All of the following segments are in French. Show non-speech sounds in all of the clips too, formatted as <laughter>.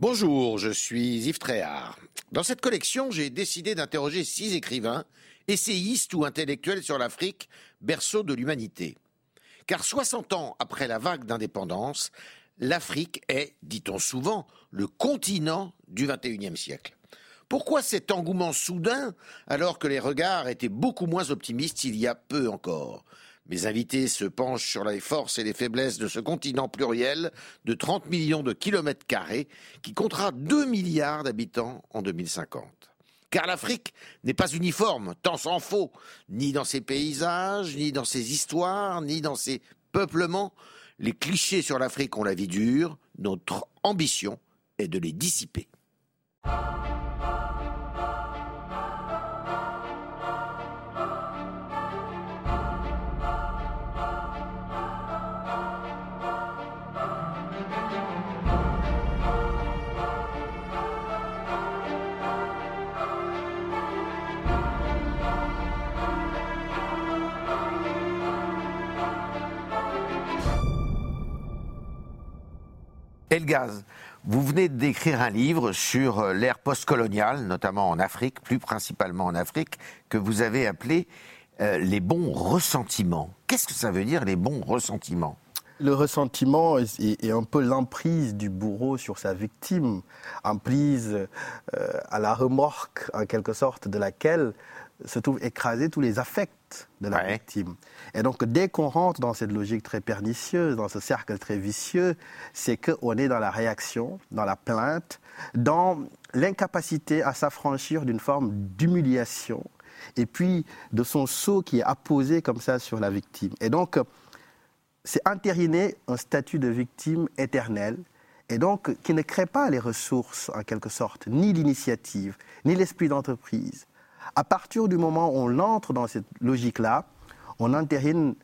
Bonjour, je suis Yves Tréhard. Dans cette collection, j'ai décidé d'interroger six écrivains, essayistes ou intellectuels sur l'Afrique, berceau de l'humanité. Car 60 ans après la vague d'indépendance, l'Afrique est, dit-on souvent, le continent du XXIe siècle. Pourquoi cet engouement soudain alors que les regards étaient beaucoup moins optimistes il y a peu encore? Mes invités se penchent sur les forces et les faiblesses de ce continent pluriel de 30 millions de kilomètres carrés qui comptera 2 milliards d'habitants en 2050. Car l'Afrique n'est pas uniforme, tant s'en faut, ni dans ses paysages, ni dans ses histoires, ni dans ses peuplements. Les clichés sur l'Afrique ont la vie dure, notre ambition est de les dissiper. Vous venez d'écrire un livre sur euh, l'ère postcoloniale, notamment en Afrique, plus principalement en Afrique, que vous avez appelé euh, les bons ressentiments. Qu'est-ce que ça veut dire les bons ressentiments? Le ressentiment est, un peu l'emprise du bourreau sur sa victime, emprise euh, à la remorque en quelque sorte de laquelle se trouvent écrasés tous les affects de la victime. Et donc, dès qu'on rentre dans cette logique très pernicieuse, dans ce cercle très vicieux, c'est qu'on est dans la réaction, dans la plainte, dans l'incapacité à s'affranchir d'une forme d'humiliation et puis de son sceau qui est apposé comme ça sur la victime. Et donc, c'est entériner un statut de victime éternelle et donc qui ne crée pas les ressources en quelque sorte, ni l'initiative, ni l'esprit d'entreprise, à partir du moment où on entre dans cette logique-là, on entérine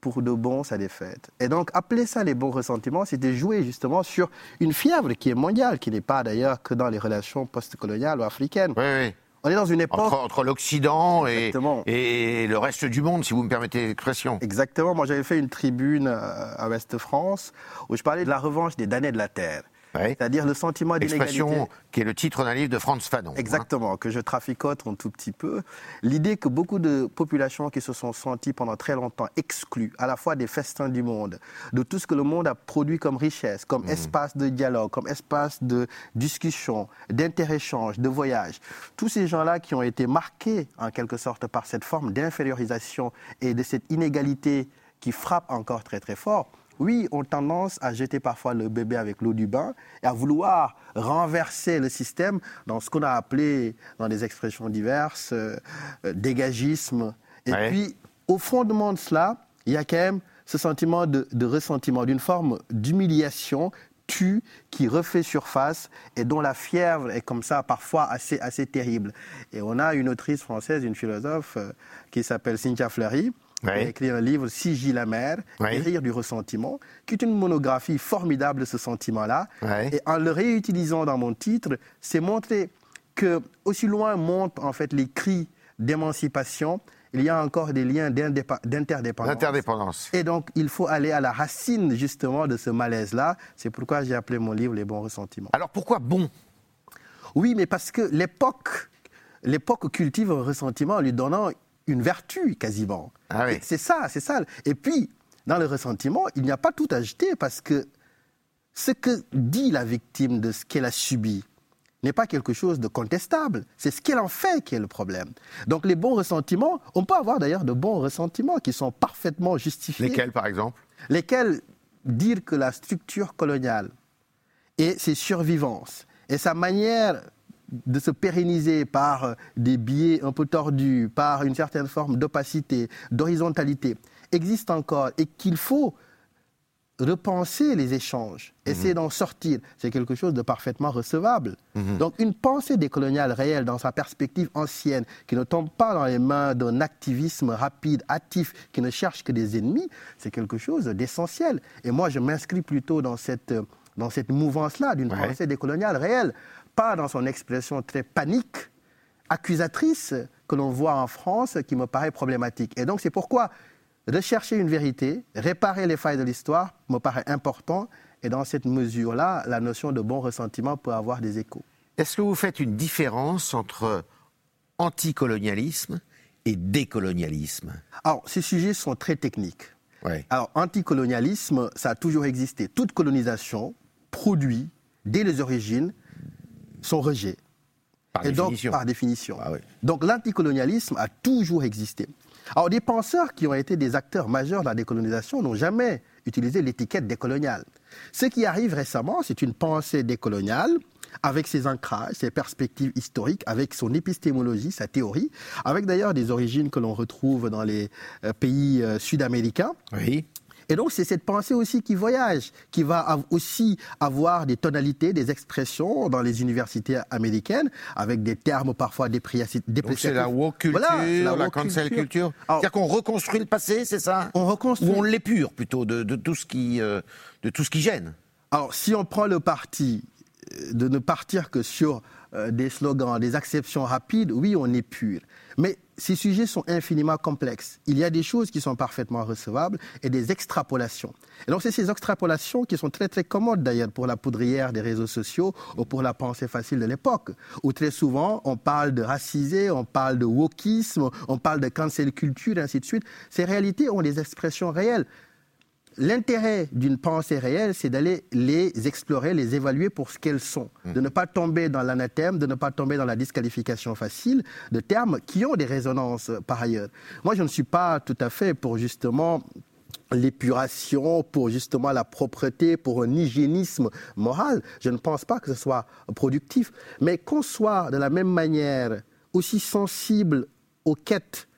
pour de bon sa défaite. Et donc, appeler ça les bons ressentiments, de jouer justement sur une fièvre qui est mondiale, qui n'est pas d'ailleurs que dans les relations postcoloniales ou africaines. Oui, oui. On est dans une époque. Entre, l'Occident et, et, le reste du monde, si vous me permettez l'expression. Exactement. Moi, j'avais fait une tribune euh, à Ouest-France où je parlais de la revanche des damnés de la terre. C'est-à-dire le sentiment d'inégalité. Expression qui est le titre d'un livre de Franz Fanon. Hein. Exactement, que je traficote un tout petit peu. L'idée que beaucoup de populations qui se sont senties pendant très longtemps exclues, à la fois des festins du monde, de tout ce que le monde a produit comme richesse, comme mhm. espace de dialogue, comme espace de discussion, d'interéchange, de voyage, tous ces gens-là qui ont été marqués en quelque sorte par cette forme d'infériorisation et de cette inégalité qui frappe encore très très fort, oui, ont tendance à jeter parfois le bébé avec l'eau du bain et à vouloir renverser le système dans ce qu'on a appelé, dans des expressions diverses, euh, euh, dégagisme. Et puis, au fondement de cela, il y a quand même ce sentiment de, ressentiment, d'une forme d'humiliation tue qui refait surface et dont la fièvre est comme ça parfois assez, assez terrible. Et on a une autrice française, une philosophe euh, qui s'appelle Cynthia Fleury, il a écrit un livre, Sigil la mer, Rire du ressentiment, qui est une monographie formidable de ce sentiment-là. Et en le réutilisant dans mon titre, c'est montrer que aussi loin montent en fait les cris d'émancipation, il y a encore des liens d'interdépendance. Et donc, il faut aller à la racine justement de ce malaise-là. C'est pourquoi j'ai appelé mon livre Les bons ressentiments. Alors pourquoi bon? Oui, mais parce que l'époque, l'époque cultive un ressentiment en lui donnant une vertu quasiment. Ah c'est ça, c'est ça. Et puis, dans le ressentiment, il n'y a pas tout à jeter parce que ce que dit la victime de ce qu'elle a subi n'est pas quelque chose de contestable. C'est ce qu'elle en fait qui est le problème. Donc les bons ressentiments, on peut avoir d'ailleurs de bons ressentiments qui sont parfaitement justifiés. Lesquels, par exemple? Lesquels dire que la structure coloniale et ses survivances et sa manière de se pérenniser par des biais un peu tordus, par une certaine forme d'opacité, d'horizontalité, existe encore et qu'il faut repenser les échanges, mhm. essayer d'en sortir, c'est quelque chose de parfaitement recevable. Mhm. Donc une pensée décoloniale réelle dans sa perspective ancienne, qui ne tombe pas dans les mains d'un activisme rapide, hâtif, qui ne cherche que des ennemis, c'est quelque chose d'essentiel. Et moi, je m'inscris plutôt dans cette, dans cette mouvance-là d'une pensée décoloniale réelle pas dans son expression très panique, accusatrice que l'on voit en France, qui me paraît problématique. Et donc c'est pourquoi rechercher une vérité, réparer les failles de l'histoire me paraît important Et dans cette mesure-là, la notion de bon ressentiment peut avoir des échos. Est-ce que vous faites une différence entre anticolonialisme et décolonialisme? Alors, ces sujets sont très techniques. Alors, anticolonialisme, ça a toujours existé. Toute colonisation produit, dès les origines, son rejet. Par et définition. donc, par définition. Ah Donc, l'anticolonialisme a toujours existé. Alors, des penseurs qui ont été des acteurs majeurs de la décolonisation n'ont jamais utilisé l'étiquette décoloniale. Ce qui arrive récemment, c'est une pensée décoloniale avec ses ancrages, ses perspectives historiques, avec son épistémologie, sa théorie, avec d'ailleurs des origines que l'on retrouve dans les euh, pays euh, sud-américains. Oui. Et donc, c'est cette pensée aussi qui voyage, qui va aussi avoir des tonalités, des expressions dans les universités américaines, avec des termes parfois dépréciatifs. Donc, c'est la woke culture, la, cancel culture. C'est-à-dire qu'on reconstruit le passé, c'est ça? On reconstruit. Ou on l'épure plutôt de, tout ce qui, euh, de tout ce qui gêne? Alors, si on prend le parti de ne partir que sur euh, des slogans, des acceptions rapides, oui, on pur. Mais ces sujets sont infiniment complexes. Il y a des choses qui sont parfaitement recevables et des extrapolations. Et donc, c'est ces extrapolations qui sont très, très commodes d'ailleurs pour la poudrière des réseaux sociaux ou pour la pensée facile de l'époque, où très souvent on parle de racisé, on parle de wokisme, on parle de cancel culture, et ainsi de suite. Ces réalités ont des expressions réelles. L'intérêt d'une pensée réelle, c'est d'aller les explorer, les évaluer pour ce qu'elles sont, mmh. de ne pas tomber dans l'anathème, de ne pas tomber dans la disqualification facile de termes qui ont des résonances par ailleurs. Moi, je ne suis pas tout à fait pour justement l'épuration, pour justement la propreté, pour un hygiénisme moral. Je ne pense pas que ce soit productif. Mais qu'on soit de la même manière aussi sensible aux quêtes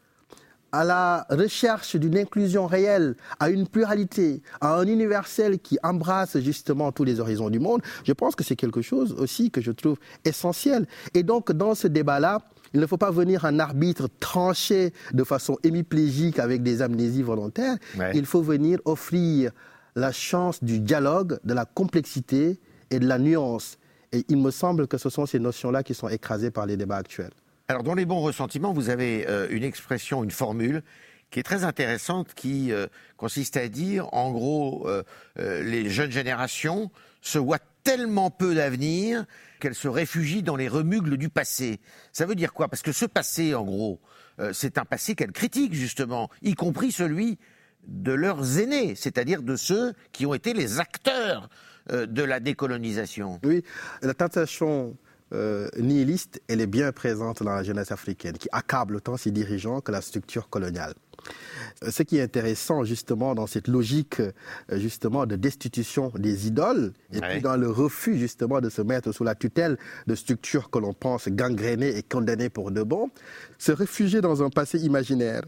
à la recherche d'une inclusion réelle, à une pluralité, à un universel qui embrasse justement tous les horizons du monde, je pense que c'est quelque chose aussi que je trouve essentiel. Et donc, dans ce débat-là, il ne faut pas venir un arbitre tranché de façon hémiplégique avec des amnésies volontaires. Il faut venir offrir la chance du dialogue, de la complexité et de la nuance. Et il me semble que ce sont ces notions-là qui sont écrasées par les débats actuels. Alors, dans les bons ressentiments, vous avez euh, une expression, une formule qui est très intéressante, qui euh, consiste à dire, en gros, euh, les jeunes générations se voient tellement peu d'avenir qu'elles se réfugient dans les remugles du passé. Ça veut dire quoi? Parce que ce passé, en gros, c'est un passé qu'elles critiquent, justement, y compris celui de leurs aînés, c'est-à-dire de ceux qui ont été les acteurs de la décolonisation. Oui, la tentation euh, nihiliste, elle est bien présente dans la jeunesse africaine, qui accable autant ses dirigeants que la structure coloniale. Euh, ce qui est intéressant justement dans cette logique euh, justement de destitution des idoles et puis dans le refus justement de se mettre sous la tutelle de structures que l'on pense gangrénées et condamnées pour de bon, se réfugier dans un passé imaginaire,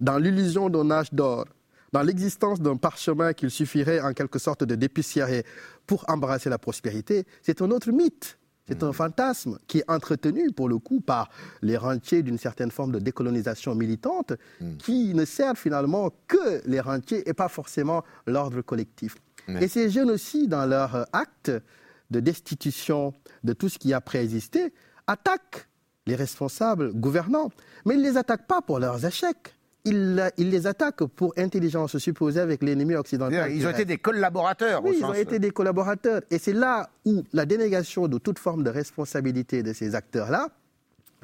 dans l'illusion d'un âge d'or, dans l'existence d'un parchemin qu'il suffirait en quelque sorte de dépoussiérer pour embrasser la prospérité, c'est un autre mythe c'est un fantasme qui est entretenu, pour le coup, par les rentiers d'une certaine forme de décolonisation militante, hmm. qui ne servent finalement que les rentiers et pas forcément l'ordre collectif. Et ces jeunes aussi, dans leur acte de destitution de tout ce qui a préexisté, attaquent les responsables gouvernants. Mais ils ne les attaquent pas pour leurs échecs il, les attaque pour intelligence supposée avec l'ennemi occidental. Ils ont été des collaborateurs. Oui, ils ont été des collaborateurs. Et c'est là où la dénégation de toute forme de responsabilité de ces acteurs-là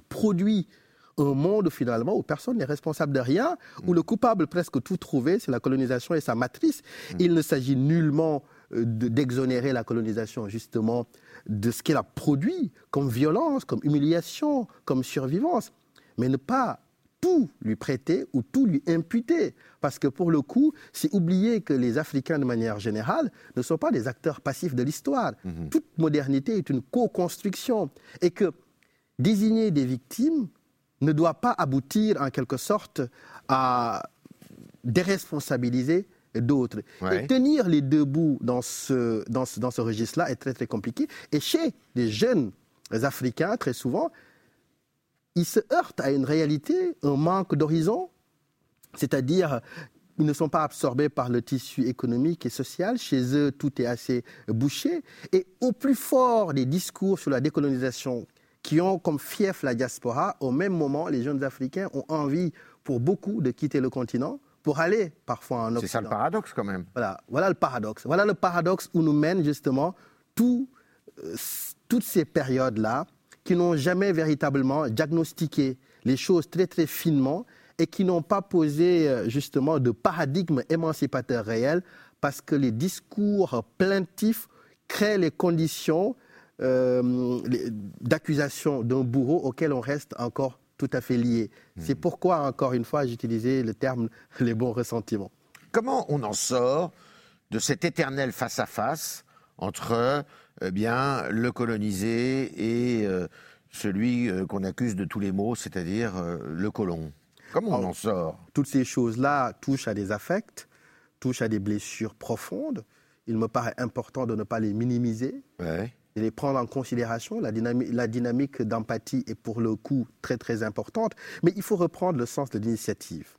produit un monde finalement où personne n'est responsable de rien, où le coupable presque tout trouvé, c'est la colonisation et sa matrice. Mm. Il ne s'agit nullement euh, d'exonérer la colonisation justement de ce qu'elle a produit comme violence, comme humiliation, comme survivance, mais ne pas tout lui prêter ou tout lui imputer. Parce que pour le coup, c'est oublier que les Africains, de manière générale, ne sont pas des acteurs passifs de l'histoire. Mhm. Toute modernité est une co-construction. Et que désigner des victimes ne doit pas aboutir en quelque sorte à déresponsabiliser d'autres. Et tenir les deux bouts dans ce, dans ce, dans ce registre-là est très très compliqué. Et chez les jeunes Africains, très souvent, ils se heurtent à une réalité, un manque d'horizon, c'est-à-dire ils ne sont pas absorbés par le tissu économique et social. Chez eux, tout est assez bouché. Et au plus fort des discours sur la décolonisation qui ont comme fief la diaspora, au même moment, les jeunes Africains ont envie, pour beaucoup, de quitter le continent pour aller parfois en Occident. C'est ça le paradoxe quand même. Voilà, voilà le paradoxe. Voilà le paradoxe où nous mènent justement tout, euh, toutes ces périodes-là qui n'ont jamais véritablement diagnostiqué les choses très très finement et qui n'ont pas posé euh, justement de paradigme émancipateur réel parce que les discours plaintifs créent les conditions euh, d'accusation d'un bourreau auquel on reste encore tout à fait lié. C'est hmm. pourquoi, encore une fois, j'utilisais le terme les bons ressentiments. Comment on en sort de cet éternel face-à-face entre eh bien, le colonisé et euh, celui euh, qu'on accuse de tous les maux, c'est-à-dire le colon Comment on en sort? Toutes ces choses-là touchent à des affects, touchent à des blessures profondes. Il me paraît important de ne pas les minimiser, de les prendre en considération. La dynamique, la dynamique d'empathie est pour le coup très très importante, mais il faut reprendre le sens de l'initiative.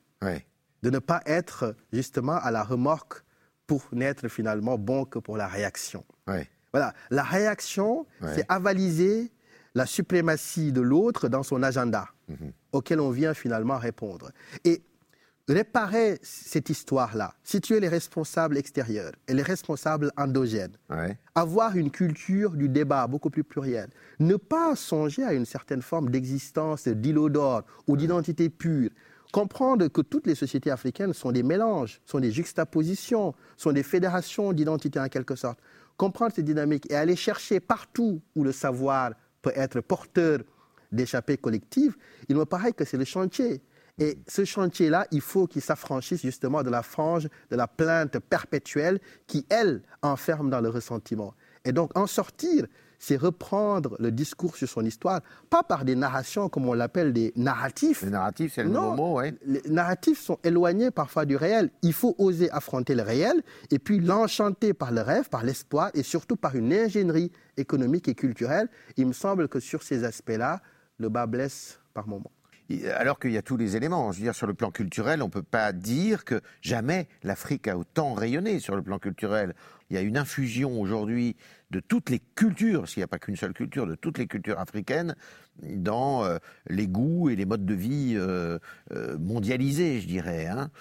De ne pas être justement à la remorque pour n'être finalement bon que pour la réaction. Voilà, la réaction, c'est avaliser la suprématie de l'autre dans son agenda, mhm. auquel on vient finalement répondre. Et réparer cette histoire-là, situer les responsables extérieurs et les responsables endogènes, avoir une culture du débat beaucoup plus plurielle, ne pas songer à une certaine forme d'existence d'îlot d'or ou d'identité pure, comprendre que toutes les sociétés africaines sont des mélanges, sont des juxtapositions, sont des fédérations d'identité en quelque sorte. Comprendre ces dynamiques et aller chercher partout où le savoir peut être porteur d'échappées collectives, il me paraît que c'est le chantier. Et ce chantier-là, il faut qu'il s'affranchisse justement de la frange de la plainte perpétuelle qui, elle, enferme dans le ressentiment. Et donc, en sortir, c'est reprendre le discours sur son histoire, pas par des narrations comme on l'appelle des narratifs. Les narratifs, c'est le nouveau mot, oui. Les narratifs sont éloignés parfois du réel. Il faut oser affronter le réel et puis l'enchanter par le rêve, par l'espoir et surtout par une ingénierie économique et culturelle. Il me semble que sur ces aspects-là, le bas blesse par moments alors qu'il y a tous les éléments. Je veux dire, sur le plan culturel, on ne peut pas dire que jamais l'Afrique a autant rayonné sur le plan culturel. Il y a une infusion aujourd'hui de toutes les cultures, qu'il n'y a pas qu'une seule culture, de toutes les cultures africaines dans euh, les goûts et les modes de vie euh, euh, mondialisés, je dirais. Hein.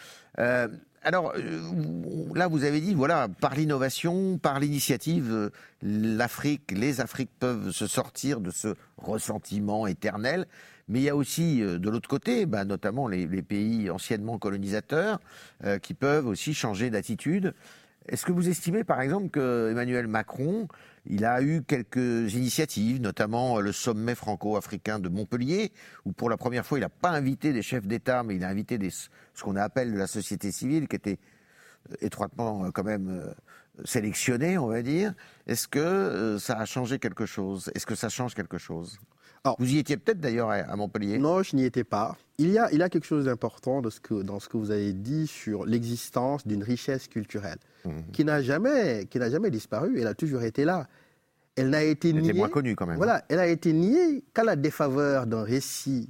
alors là, vous avez dit, voilà, par l'innovation, par l'initiative, l'Afrique, les Afriques peuvent se sortir de ce ressentiment éternel. Mais il y a aussi, de l'autre côté, bah, notamment les, pays anciennement colonisateurs, qui peuvent aussi changer d'attitude. Est-ce que vous estimez, par exemple, que Emmanuel Macron, il a eu quelques initiatives, notamment le sommet franco-africain de Montpellier, où pour la première fois, il n'a pas invité des chefs d'État, mais il a invité ce qu'on appelle de la société civile, qui était euh, étroitement euh, quand même euh, sélectionnée, on va dire. Est-ce que ça a changé quelque chose? Est-ce que ça change quelque chose? Vous y étiez peut-être d'ailleurs à Montpellier Non, je n'y étais pas. Il y a, il y a quelque chose d'important dans ce que vous avez dit sur l'existence d'une richesse culturelle mhm. qui n'a jamais, qui jamais disparu. Elle a toujours été là. Elle n'a été elle niée. Était moins connue quand même. Voilà, elle a été niée qu'à la défaveur d'un récit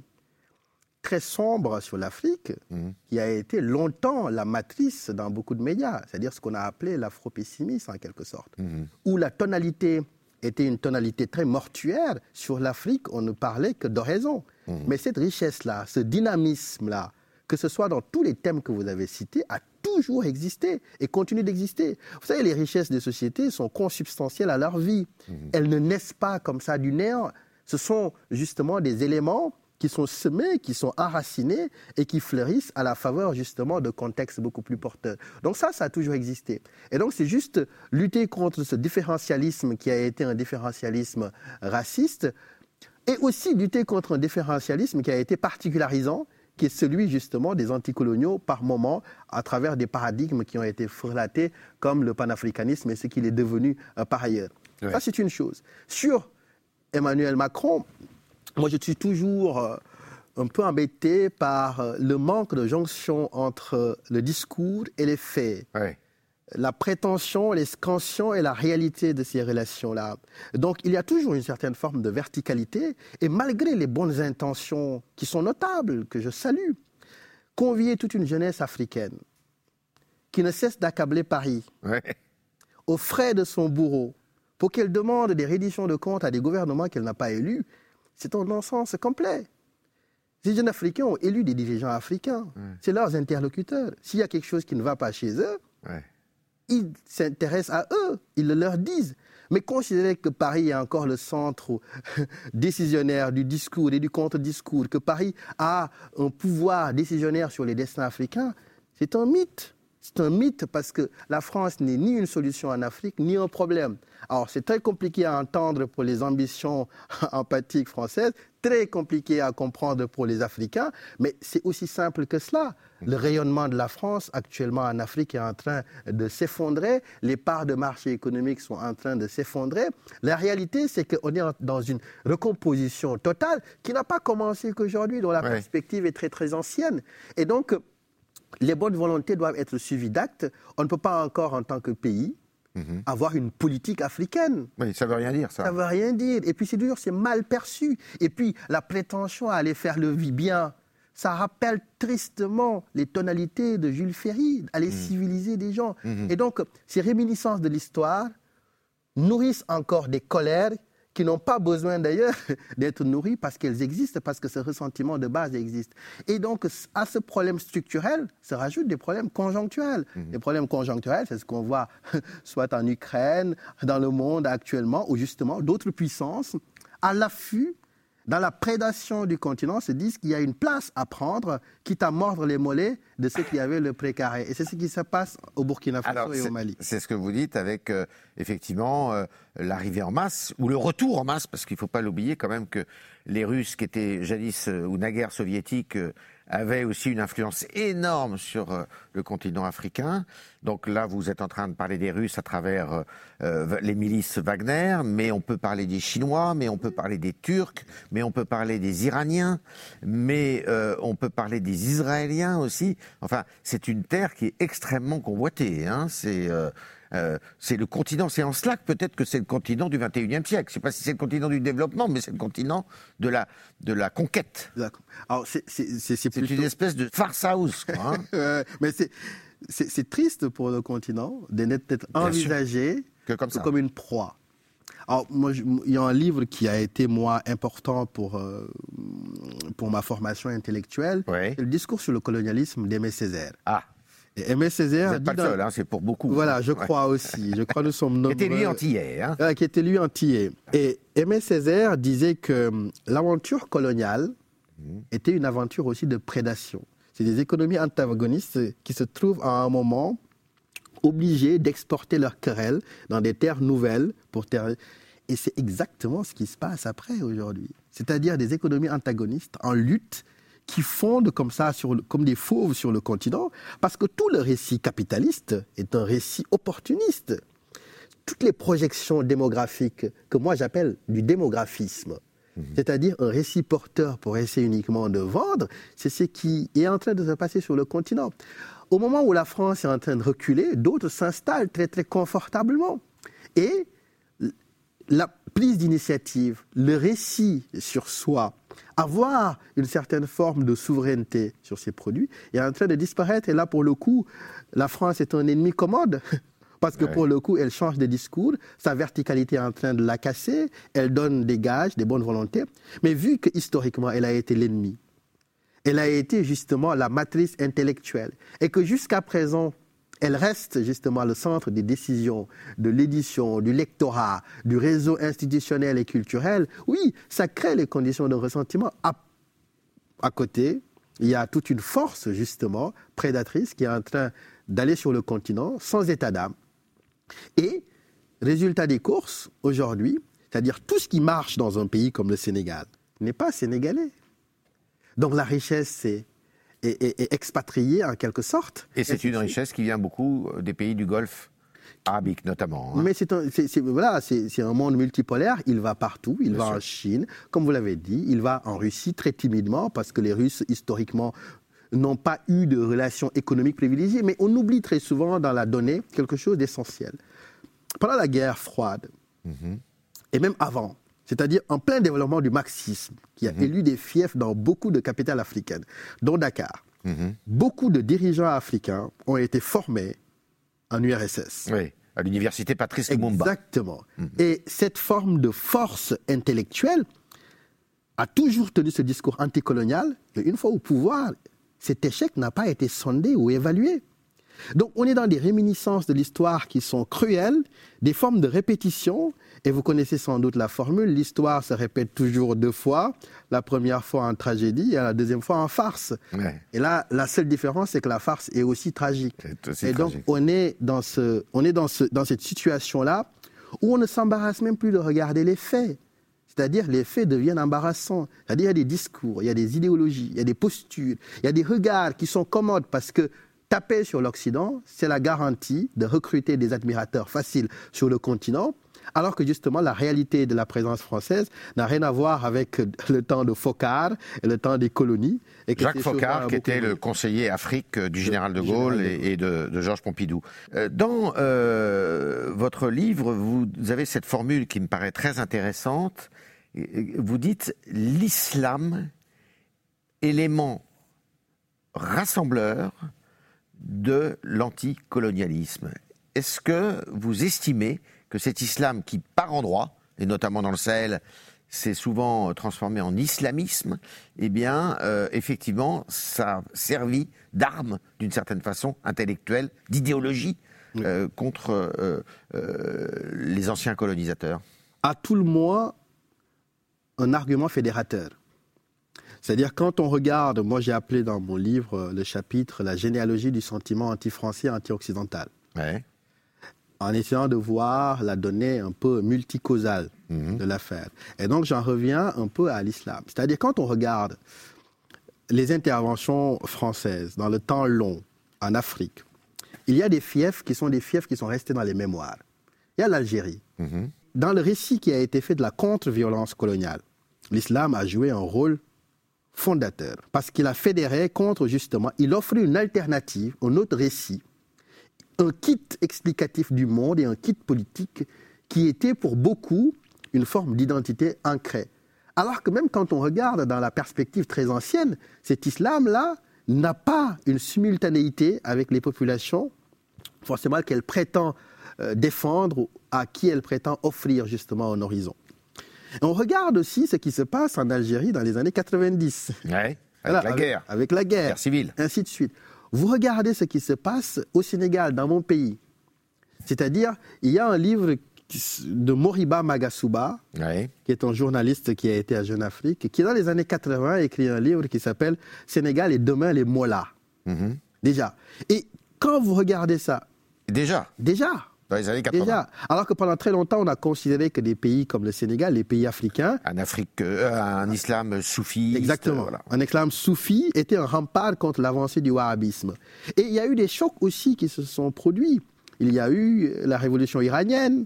très sombre sur l'Afrique, mhm. qui a été longtemps la matrice dans beaucoup de médias, c'est-à-dire ce qu'on a appelé l'afro-pessimisme en quelque sorte, mhm. où la tonalité était une tonalité très mortuaire, sur l'Afrique, on ne parlait que d'oraison. Mmh. Mais cette richesse-là, ce dynamisme-là, que ce soit dans tous les thèmes que vous avez cités, a toujours existé et continue d'exister. Vous savez, les richesses des sociétés sont consubstantielles à leur vie. Mmh. Elles ne naissent pas comme ça du néant. Ce sont justement des éléments qui sont semés, qui sont enracinés et qui fleurissent à la faveur justement de contextes beaucoup plus porteurs. Donc ça, ça a toujours existé. Et donc c'est juste lutter contre ce différentialisme qui a été un différentialisme raciste et aussi lutter contre un différentialisme qui a été particularisant qui est celui justement des anticoloniaux par moment à travers des paradigmes qui ont été frelatés comme le panafricanisme et ce qu'il est devenu euh, par ailleurs. Ça, c'est une chose. Sur Emmanuel Macron, moi, je suis toujours euh, un peu embêté par euh, le manque de jonction entre le discours et les faits. La prétention, les scansions et la réalité de ces relations-là. Donc, il y a toujours une certaine forme de verticalité. Et malgré les bonnes intentions qui sont notables, que je salue, convier toute une jeunesse africaine qui ne cesse d'accabler Paris aux frais de son bourreau pour qu'elle demande des redditions de comptes à des gouvernements qu'elle n'a pas élus, c'est un non-sens complet. Ces jeunes Africains ont élu des dirigeants africains. C'est leurs interlocuteurs. S'il y a quelque chose qui ne va pas chez eux, ils s'intéressent à eux, ils le leur disent. Mais considérer que Paris est encore le centre <laughs> décisionnaire du discours et du contre-discours, que Paris a un pouvoir décisionnaire sur les destins africains, c'est un mythe. C'est un mythe parce que la France n'est ni une solution en Afrique, ni un problème. Alors c'est très compliqué à entendre pour les ambitions <laughs> empathiques françaises, très compliqué à comprendre pour les Africains, mais c'est aussi simple que cela. Le rayonnement de la France actuellement en Afrique est en train de s'effondrer, les parts de marché économique sont en train de s'effondrer. La réalité, c'est qu'on est dans une recomposition totale qui n'a pas commencé qu'aujourd'hui, dont la perspective est très très ancienne. Et donc, les bonnes volontés doivent être suivies d'actes. On ne peut pas encore, en tant que pays, mhm. avoir une politique africaine. Oui, ça ne veut rien dire, ça. Ça ne veut rien dire. Et puis, c'est dur, c'est mal perçu. Et puis, la prétention à aller faire le vie bien, ça rappelle tristement les tonalités de Jules Ferry, aller mhm. civiliser des gens. Mhm. Et donc, ces réminiscences de l'histoire nourrissent encore des colères qui n'ont pas besoin d'ailleurs <laughs> d'être nourries parce qu'elles existent, parce que ce ressentiment de base existe. Et donc, à ce problème structurel se rajoutent des problèmes conjoncturels. Les mhm. problèmes conjoncturels, c'est ce qu'on voit <laughs> soit en Ukraine, dans le monde actuellement, où justement d'autres puissances, à l'affût dans la prédation du continent, se disent qu'il y a une place à prendre, quitte à mordre les mollets de ceux qui avaient le précaré. Et c'est ce qui se passe au Burkina Faso et au Mali. C'est ce que vous dites avec, euh, effectivement, euh, l'arrivée en masse, ou le retour en masse, parce qu'il ne faut pas l'oublier quand même que les Russes, qui étaient jadis euh, ou naguère soviétiques, avait aussi une influence énorme sur euh, le continent africain. Donc là, vous êtes en train de parler des Russes à travers euh, euh, les milices Wagner, mais on peut parler des Chinois, mais on peut parler des Turcs, mais on peut parler des Iraniens, mais on peut parler des Israéliens aussi. Enfin, c'est une terre qui est extrêmement convoitée. Hein. C'est euh, c'est le continent, c'est en cela que peut-être que c'est le continent du 21e siècle. Je ne sais pas si c'est le continent du développement, mais c'est le continent de la, de la conquête. c'est une espèce de farce house. Hein. <laughs> mais c'est triste pour le continent peut-être envisagé que comme, comme, une proie. Alors, moi, il y a un livre qui a été, moi, important pour, euh, pour ma formation intellectuelle. Le discours sur le colonialisme d'Aimé Césaire. Ah. Aimé Césaire. Vous n'êtes pas le seul, hein, c'est pour beaucoup. Voilà, je crois aussi. Je crois que nous sommes nombreux. Qui était lui antillais. Hein. qui était lui antillais. Et Aimé Césaire disait que hum, l'aventure coloniale mmh. était une aventure aussi de prédation. C'est des économies antagonistes qui se trouvent à un moment obligées d'exporter leurs querelles dans des terres nouvelles pour. Et c'est exactement ce qui se passe après aujourd'hui. C'est-à-dire des économies antagonistes en lutte qui fondent comme ça, sur comme des fauves sur le continent, parce que tout le récit capitaliste est un récit opportuniste. Toutes les projections démographiques que moi j'appelle du démographisme, mhm. c'est-à-dire un récit porteur pour essayer uniquement de vendre, c'est ce qui est en train de se passer sur le continent. Au moment où la France est en train de reculer, d'autres s'installent très très confortablement. Et la prise d'initiative, le récit sur soi, avoir une certaine forme de souveraineté sur ses produits est en train de disparaître. Et là, pour le coup, la France est un ennemi commode. <laughs> Parce que pour le coup, elle change de discours, sa verticalité est en train de la casser, elle donne des gages, des bonnes volontés. Mais vu que historiquement, elle a été l'ennemi, elle a été justement la matrice intellectuelle, et que jusqu'à présent, elle reste justement le centre des décisions, de l'édition, du lectorat, du réseau institutionnel et culturel, oui, ça crée les conditions de ressentiment. À, côté, il y a toute une force, justement, prédatrice qui est en train d'aller sur le continent sans état d'âme. Et, résultat des courses, aujourd'hui, c'est-à-dire tout ce qui marche dans un pays comme le Sénégal n'est pas sénégalais. Donc la richesse, c'est est, expatrié en quelque sorte. Et c'est une richesse qui vient beaucoup euh, des pays du Golfe arabique notamment. Hein. Mais c'est un, voilà, c'est un monde multipolaire. Il va partout. Il va en Chine, comme vous l'avez dit. Il va en Russie très timidement parce que les Russes historiquement n'ont pas eu de relations économiques privilégiées. Mais on oublie très souvent dans la donnée quelque chose d'essentiel. Pendant la guerre froide mhm. et même avant, c'est-à-dire en plein développement du marxisme, qui a mhm. élu des fiefs dans beaucoup de capitales africaines, dont Dakar. Mhm. Beaucoup de dirigeants africains ont été formés en URSS. Oui, à l'université Patrice Lumumba. Exactement. Mhm. Et cette forme de force intellectuelle a toujours tenu ce discours anticolonial, mais une fois au pouvoir, cet échec n'a pas été sondé ou évalué. Donc on est dans des réminiscences de l'histoire qui sont cruelles, des formes de répétition, et vous connaissez sans doute la formule, l'histoire se répète toujours deux fois, la première fois en tragédie et la deuxième fois en farce. Et là, la seule différence, c'est que la farce est aussi tragique. et donc on est dans, ce, on est dans, ce, dans cette situation-là où on ne s'embarrasse même plus de regarder les faits. C'est-à-dire les faits deviennent embarrassants. C'est-à-dire il y a des discours, il y a des idéologies, il y a des postures, il y a des regards qui sont commodes parce que taper sur l'Occident, c'est la garantie de recruter des admirateurs faciles sur le continent, alors que justement la réalité de la présence française n'a rien à voir avec le temps de Focard et le temps des colonies. Et Jacques Focard, qui était le conseiller Afrique du général de Gaulle et, de, Georges Pompidou. Euh, dans euh, votre livre, vous avez cette formule qui me paraît très intéressante. Vous dites l'islam, élément rassembleur de l'anticolonialisme. Est-ce que vous estimez que cet islam qui, par endroits, et notamment dans le Sahel, s'est souvent transformé en islamisme, eh bien, euh, effectivement, ça a servi d'arme, d'une certaine façon, intellectuelle, d'idéologie euh, contre euh, les anciens colonisateurs À tout le moins, un argument fédérateur. C'est-à-dire quand on regarde, moi j'ai appelé dans mon livre euh, le chapitre La généalogie du sentiment anti-français, anti-occidental. En essayant de voir la donnée un peu multicausale mhm. de l'affaire. Et donc j'en reviens un peu à l'islam. C'est-à-dire quand on regarde les interventions françaises dans le temps long en Afrique, il y a des fiefs qui sont des fiefs qui sont restés dans les mémoires. Il y a l'Algérie. Mhm. Dans le récit qui a été fait de la contre-violence coloniale, l'islam a joué un rôle fondateur, parce qu'il a fédéré contre justement, il offrait une alternative, un autre récit, un kit explicatif du monde et un kit politique qui était pour beaucoup une forme d'identité ancrée. Alors que même quand on regarde dans la perspective très ancienne, cet islam-là n'a pas une simultanéité avec les populations, forcément qu'elle prétend euh, défendre, à qui elle prétend offrir justement un horizon on regarde aussi ce qui se passe en Algérie dans les années 90. avec la guerre. Avec la guerre. civile. Ainsi de suite. Vous regardez ce qui se passe au Sénégal, dans mon pays. C'est-à-dire, il y a un livre de Moriba Magasuba, qui est un journaliste qui a été à Jeune Afrique, qui dans les années 80 a écrit un livre qui s'appelle Sénégal et demain les Mollahs. Mhm. Déjà. Et quand vous regardez ça. Déjà. Déjà les années 80. Déjà, alors que pendant très longtemps, on a considéré que des pays comme le Sénégal, les pays africains. Un, Afrique, euh, un islam soufi. Exactement. Un islam soufi était un rempart contre l'avancée du wahhabisme. Et il y a eu des chocs aussi qui se sont produits. Il y a eu la révolution iranienne,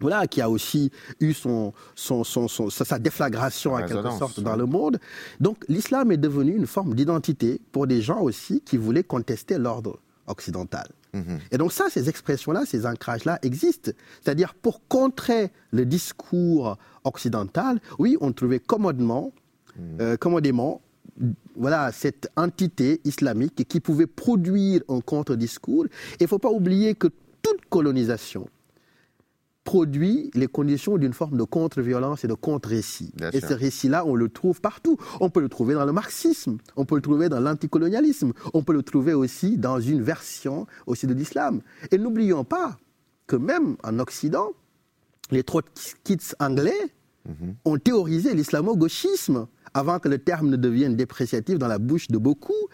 voilà, qui a aussi eu son, son, son, sa déflagration en quelque sorte dans le monde. Donc l'islam est devenu une forme d'identité pour des gens aussi qui voulaient contester l'ordre occidental. Mhm. Et donc ça, ces expressions-là, ces ancrages-là existent. C'est-à-dire pour contrer le discours occidental, oui, on trouvait commodement, mhm. euh, commodément voilà, cette entité islamique qui pouvait produire un contre-discours. Il ne faut pas oublier que toute colonisation, produit les conditions d'une forme de contre-violence et de contre-récit. Et ce récit-là, on le trouve partout. On peut le trouver dans le marxisme, on peut le trouver dans l'anticolonialisme, on peut le trouver aussi dans une version aussi de l'islam. Et n'oublions pas que même en Occident, les trotskistes anglais mhm. ont théorisé l'islamo-gauchisme avant que le terme ne devienne dépréciatif dans la bouche de beaucoup.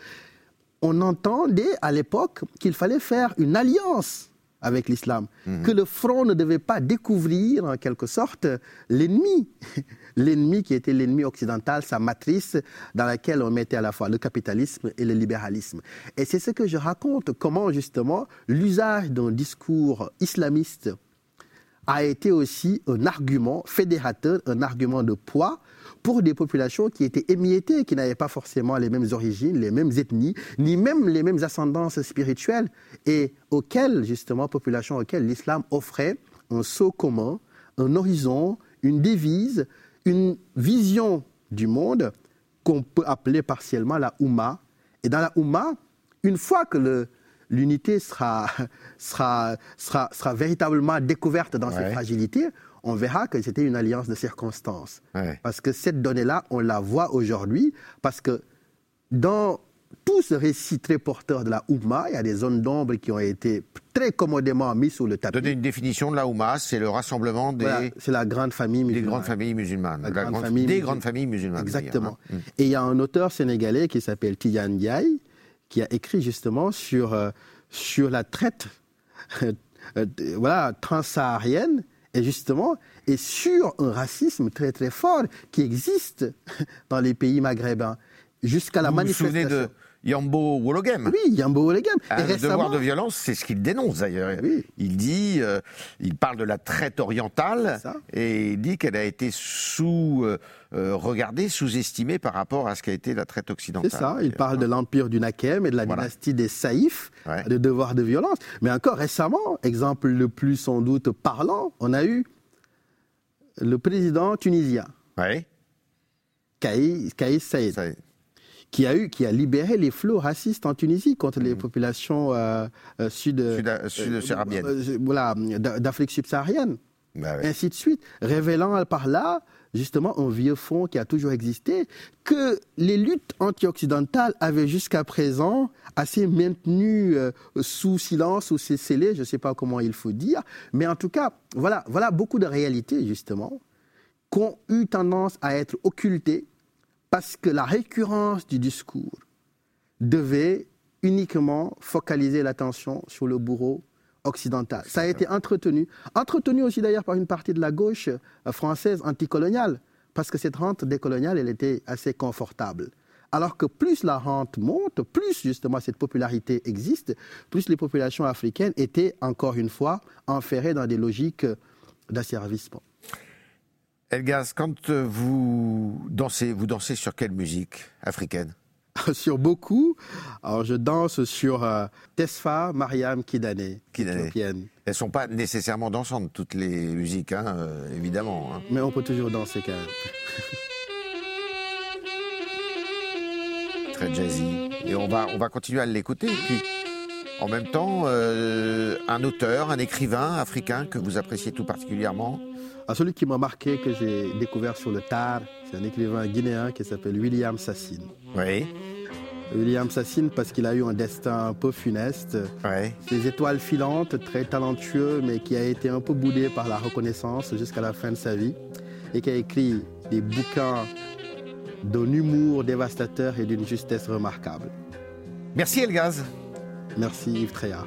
On entendait à l'époque qu'il fallait faire une alliance avec l'islam, mhm. que le front ne devait pas découvrir en quelque sorte l'ennemi, <laughs> l'ennemi qui était l'ennemi occidental, sa matrice dans laquelle on mettait à la fois le capitalisme et le libéralisme. Et c'est ce que je raconte, comment justement l'usage d'un discours islamiste a été aussi un argument fédérateur, un argument de poids pour des populations qui étaient émiettées, qui n'avaient pas forcément les mêmes origines, les mêmes ethnies, ni même les mêmes ascendances spirituelles, et auxquelles, justement, populations auxquelles l'islam offrait un saut commun, un horizon, une devise, une vision du monde qu'on peut appeler partiellement la Oumma. Et dans la Oumma, une fois que l'unité sera, sera, sera, sera, véritablement découverte dans ses fragilités, on verra que c'était une alliance de circonstances. Ouais. Parce que cette donnée-là, on la voit aujourd'hui, parce que dans tout ce récit très porteur de la Oumma, il y a des zones d'ombre qui ont été très commodément mises sous le tapis. Donner une définition de la Oumma, c'est le rassemblement des, Voilà, c'est la grande famille des musulmane. grandes familles musulmanes. La La grande grande- famille des musulmane. grandes familles musulmanes. Exactement. hein. Et il y a un auteur sénégalais qui s'appelle Tidiane Diaye, qui a écrit justement sur, euh, sur la traite <laughs> euh, de- voilà, transsaharienne, et justement, et sur un racisme très très fort qui existe <laughs> dans les pays maghrébins, jusqu'à la Vous vous souvenez manifestation. de Yambo Wologem Oui, Yambo Olegem. Ah, et le récemment, devoir de violence, c'est ce qu'il dénonce d'ailleurs. Oui. Il dit, euh, il parle de la traite orientale et il dit qu'elle a été sous euh, euh, regardée, sous-estimée par rapport à ce qu'a été la traite occidentale. C'est ça, il parle de l'empire du Nakem et de la Voilà. dynastie des Saïfs, Ouais. de devoir de violence. Mais encore récemment, exemple le plus sans doute parlant, on a eu le président tunisien, Ouais, Kaïs Saïd, qui a, eu, qui a libéré les flots racistes en Tunisie contre les populations euh, euh, sud, Mhm. Sud- euh, voilà, d'a- d'Afrique subsaharienne bah ouais. ainsi de suite, révélant par là justement un vieux fond qui a toujours existé, que les luttes anti-occidentales avaient jusqu'à présent assez maintenu euh, sous silence ou scellé, je ne sais pas comment il faut dire, mais en tout cas, voilà, voilà beaucoup de réalités justement qui ont eu tendance à être occultées parce que la récurrence du discours devait uniquement focaliser l'attention sur le bourreau occidental. Ça a été entretenu, entretenu aussi d'ailleurs par une partie de la gauche euh, française anticoloniale, parce que cette rente décoloniale, elle était assez confortable. Alors que plus la rente monte, plus justement cette popularité existe, plus les populations africaines étaient encore une fois enferrées dans des logiques d'asservissement. Elgas, quand euh, vous dansez, vous dansez sur quelle musique africaine? <laughs> Sur beaucoup. Alors, je danse sur euh, Tesfa Mariam Kidane, Kidane. Elles sont pas nécessairement dansantes, toutes les musiques, hein, euh, évidemment. hein. Mais on peut toujours danser quand même. Très jazzy. Et on va, on va continuer à l'écouter. Et puis, en même temps, euh, un auteur, un écrivain africain que vous appréciez tout particulièrement Ah, celui qui m'a marqué, que j'ai découvert sur le tard, c'est un écrivain guinéen qui s'appelle William Sassine. Oui, William Sassine parce qu'il a eu un destin un peu funeste. oui. Ses étoiles filantes, très talentueux, mais qui a été un peu boudé par la reconnaissance jusqu'à la fin de sa vie. Et qui a écrit des bouquins d'un humour dévastateur et d'une justesse remarquable. Merci Elgaz. Merci Yves Tréhard.